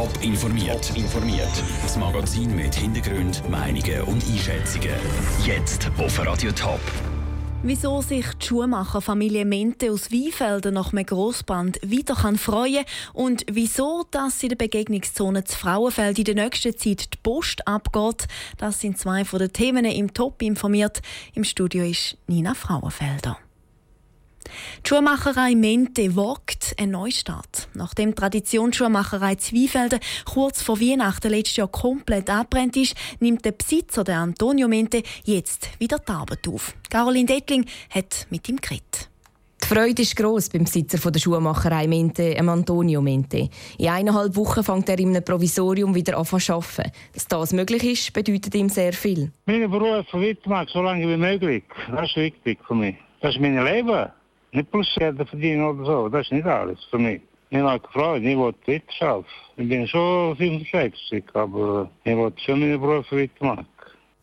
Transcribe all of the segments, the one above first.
Top informiert. informiert. Das Magazin mit Hintergrund, Meinungen und Einschätzungen. Jetzt auf Radio Top. Wieso sich die Schuhmacherfamilie Mente aus Weinfelden nach einem Grossbrand wieder kann freuen und wieso dass in der Begegnungszone zu Frauenfeld in der nächsten Zeit die Post abgeht, das sind zwei von den Themen im Top informiert. Im Studio ist Nina Frauenfelder. Die Schuhmacherei Mente wagt einen Neustart. Nachdem die Traditionsschuhmacherei Zweifelden kurz vor Weihnachten letztes Jahr komplett abbrennt ist, nimmt der Besitzer, der Antonio Mente, jetzt wieder die Arbeit auf. Caroline Dettling hat mit ihm geredet. Die Freude ist gross beim Besitzer der Schuhmacherei Mente, Antonio Mente. In eineinhalb Wochen fängt er in einem Provisorium wieder an zu arbeiten. Dass das möglich ist, bedeutet ihm sehr viel. Mein Beruf weitermachen, so lange wie möglich. Das ist wichtig für mich. Das ist mein Leben. Oder so, das ist nicht alles für mich. Ich habe gefreut, ich wollte weiterarbeiten. Ich bin schon 65, aber ich wollte schon meine Berufe weitermachen.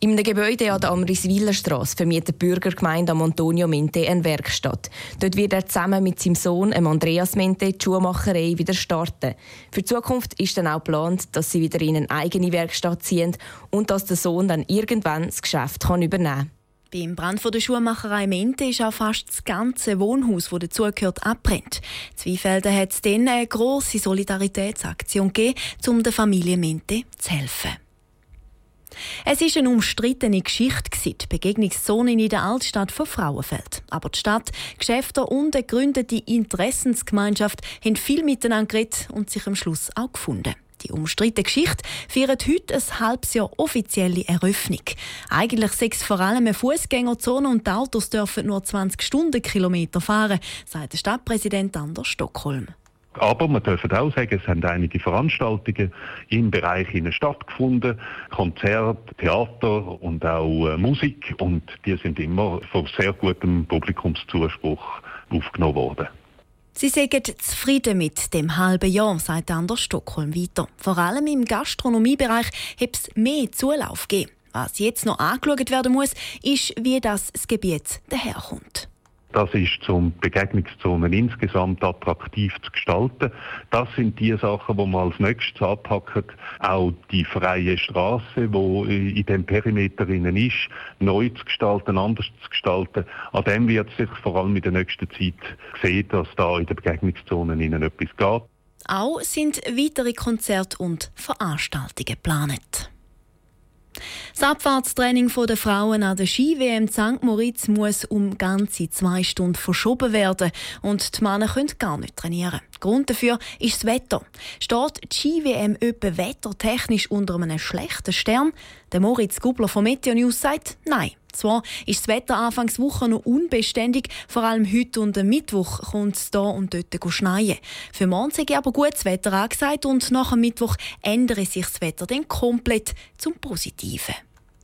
In einem Gebäude an der Amriswiler Straße vermietet die Bürgergemeinde am Antonio Mente eine Werkstatt. Dort wird er zusammen mit seinem Sohn, Andreas Mente, die Schuhmacherei wieder starten. Für die Zukunft ist dann auch geplant, dass sie wieder in eine eigene Werkstatt ziehen und dass der Sohn dann irgendwann das Geschäft kann übernehmen kann. Beim Brand der Schuhmacherei Mente ist auch fast das ganze Wohnhaus, das dazugehört, abbrennt. Zweifelden hat es dann eine grosse Solidaritätsaktion gegeben, um der Familie Mente zu helfen. Es ist eine umstrittene Geschichte, die Begegnungszone in der Altstadt von Frauenfeld. Aber die Stadt, Geschäfte und eine gegründete Interessensgemeinschaft haben viel miteinander geredet und sich am Schluss auch gefunden. Die umstrittene Geschichte feiert heute ein halbes Jahr offizielle Eröffnung. Eigentlich sechs vor allem eine Fußgängerzone und die Autos dürfen nur 20 Stundenkilometer fahren, sagt der Stadtpräsident Anders Stockholm. Aber man darf auch sagen, es haben einige Veranstaltungen im Bereich stattgefunden, Konzerte, Theater und auch äh, Musik und die sind immer von sehr gutem Publikumszuspruch aufgenommen worden. Sie sind zufrieden mit dem halben Jahr, sagt Anders Stockholm weiter. Vor allem im Gastronomiebereich hat es mehr Zulauf gegeben. Was jetzt noch angeschaut werden muss, ist, wie das, das Gebiet daherkommt. Das ist zum Begegnungszonen insgesamt attraktiv zu gestalten. Das sind die Sachen, wo man als nächstes anpacken. Auch die freie Straße, wo in dem Perimeter innen ist, neu zu gestalten, anders zu gestalten. An dem wird sich vor allem in der nächsten Zeit sehen, dass da in den Begegnungszonen innen etwas geht. Auch sind weitere Konzerte und Veranstaltungen geplant. Das Abfahrtstraining der Frauen an der Ski-WM St. Moritz muss um ganze zwei Stunden verschoben werden und die Männer können gar nicht trainieren. Grund dafür ist das Wetter. Steht die Ski-WM etwa wettertechnisch unter einem schlechten Stern? Der Moritz Gubler von Meteo News sagt Nein. Zwar ist das Wetter Anfangswoche noch unbeständig, vor allem heute und am Mittwoch kommt es hier und dort schneien. Für morgen sei aber gutes Wetter angesagt und nach dem Mittwoch ändere sich das Wetter dann komplett zum Positiven.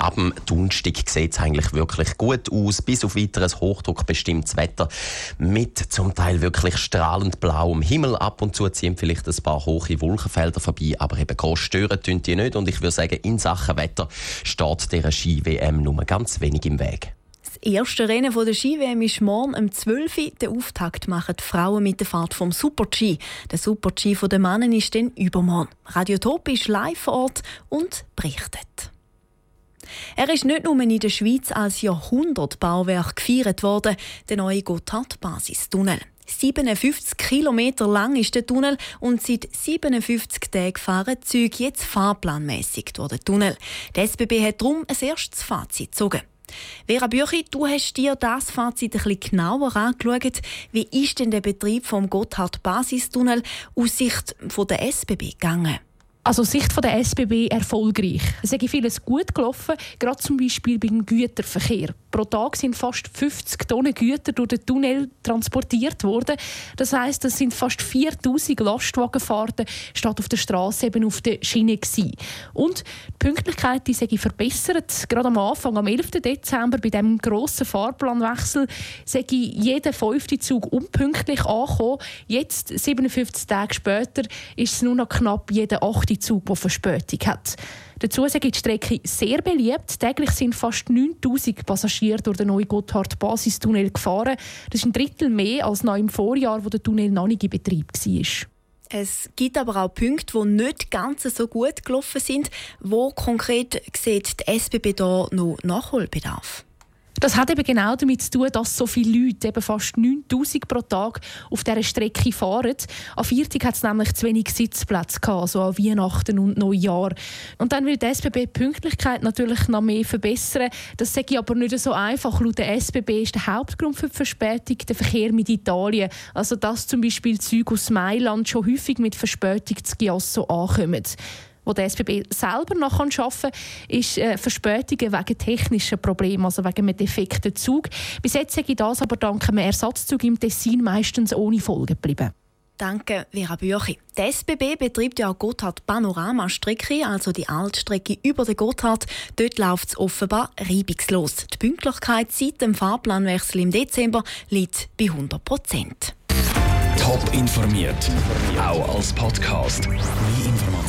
Ab dem Donnerstag sieht es eigentlich wirklich gut aus. Bis auf weiteres hochdruckbestimmtes Wetter mit zum Teil wirklich strahlend blauem Himmel. Ab und zu ziehen vielleicht ein paar hohe Wolkenfelder vorbei, aber eben groß stören tun die nicht. Und ich würde sagen, in Sachen Wetter steht der Ski-WM nur ganz wenig im Weg. Das erste Rennen der Ski-WM ist morgen um 12 Uhr. Den Auftakt machen die Frauen mit der Fahrt vom Super-G. Der Super-G der Männer ist dann übermorgen. Radio Top ist live vor Ort und berichtet. Er ist nicht nur in der Schweiz als Jahrhundertbauwerk gefeiert worden, der neue Gotthard-Basistunnel. 57 Kilometer lang ist der Tunnel und seit 57 Tagen fahren Züge jetzt fahrplanmäßig durch den Tunnel. Die SBB hat darum ein erstes Fazit gezogen. Vera Büchi, du hast dir das Fazit ein bisschen genauer angeschaut. Wie ist denn der Betrieb vom Gotthard-Basistunnel aus Sicht der SBB gegangen? Also Sicht der SBB erfolgreich. Es ist vieles gut gelaufen, gerade zum Beispiel beim Güterverkehr. Pro Tag sind fast 50 Tonnen Güter durch den Tunnel transportiert worden. Das heißt, es sind fast 4000 Lastwagenfahrten statt auf der Straße eben auf der Schiene gewesen. Und die Pünktlichkeit die sei verbessert. Gerade am Anfang, am 11. Dezember, bei dem grossen Fahrplanwechsel, sei jeder fünfte Zug unpünktlich angekommen. Jetzt, 57 Tage später, ist es nur noch knapp jeder achte Zug, der Verspätung hat. Dazu sei die Strecke sehr beliebt. Täglich sind fast 9000 Passagiere durch den neuen Gotthard-Basistunnel gefahren. Das ist ein Drittel mehr als noch im Vorjahr, wo der Tunnel noch nicht in Betrieb war. Es gibt aber auch Punkte, die nicht ganz so gut gelaufen sind. Wo konkret sieht die SBB da noch Nachholbedarf? Das hat eben genau damit zu tun, dass so viele Leute, eben fast 9000 pro Tag, auf dieser Strecke fahren. Am Viertag hat es nämlich zu wenig Sitzplätze gehabt, so an Weihnachten und Neujahr. Und dann will die SBB die Pünktlichkeit natürlich noch mehr verbessern. Das sage ich aber nicht so einfach. Laut der SBB ist der Hauptgrund für die Verspätung der Verkehr mit Italien. Also dass zum Beispiel Züge aus Mailand schon häufig mit Verspätung zu Giasso ankommen wo der SBB selber noch arbeiten kann, ist äh, Verspätungen wegen technischen Problemen, also wegen einem defekten Zug. Bis jetzt sei das aber dank einem Ersatzzug im Tessin meistens ohne Folgen geblieben. Danke, Vera Büchi. Die SBB betreibt ja auch Gotthard Panorama-Strecke, also die Altstrecke über den Gotthard. Dort läuft es offenbar reibungslos. Die Pünktlichkeit seit dem Fahrplanwechsel im Dezember liegt bei 100 Prozent. Top informiert, auch als Podcast.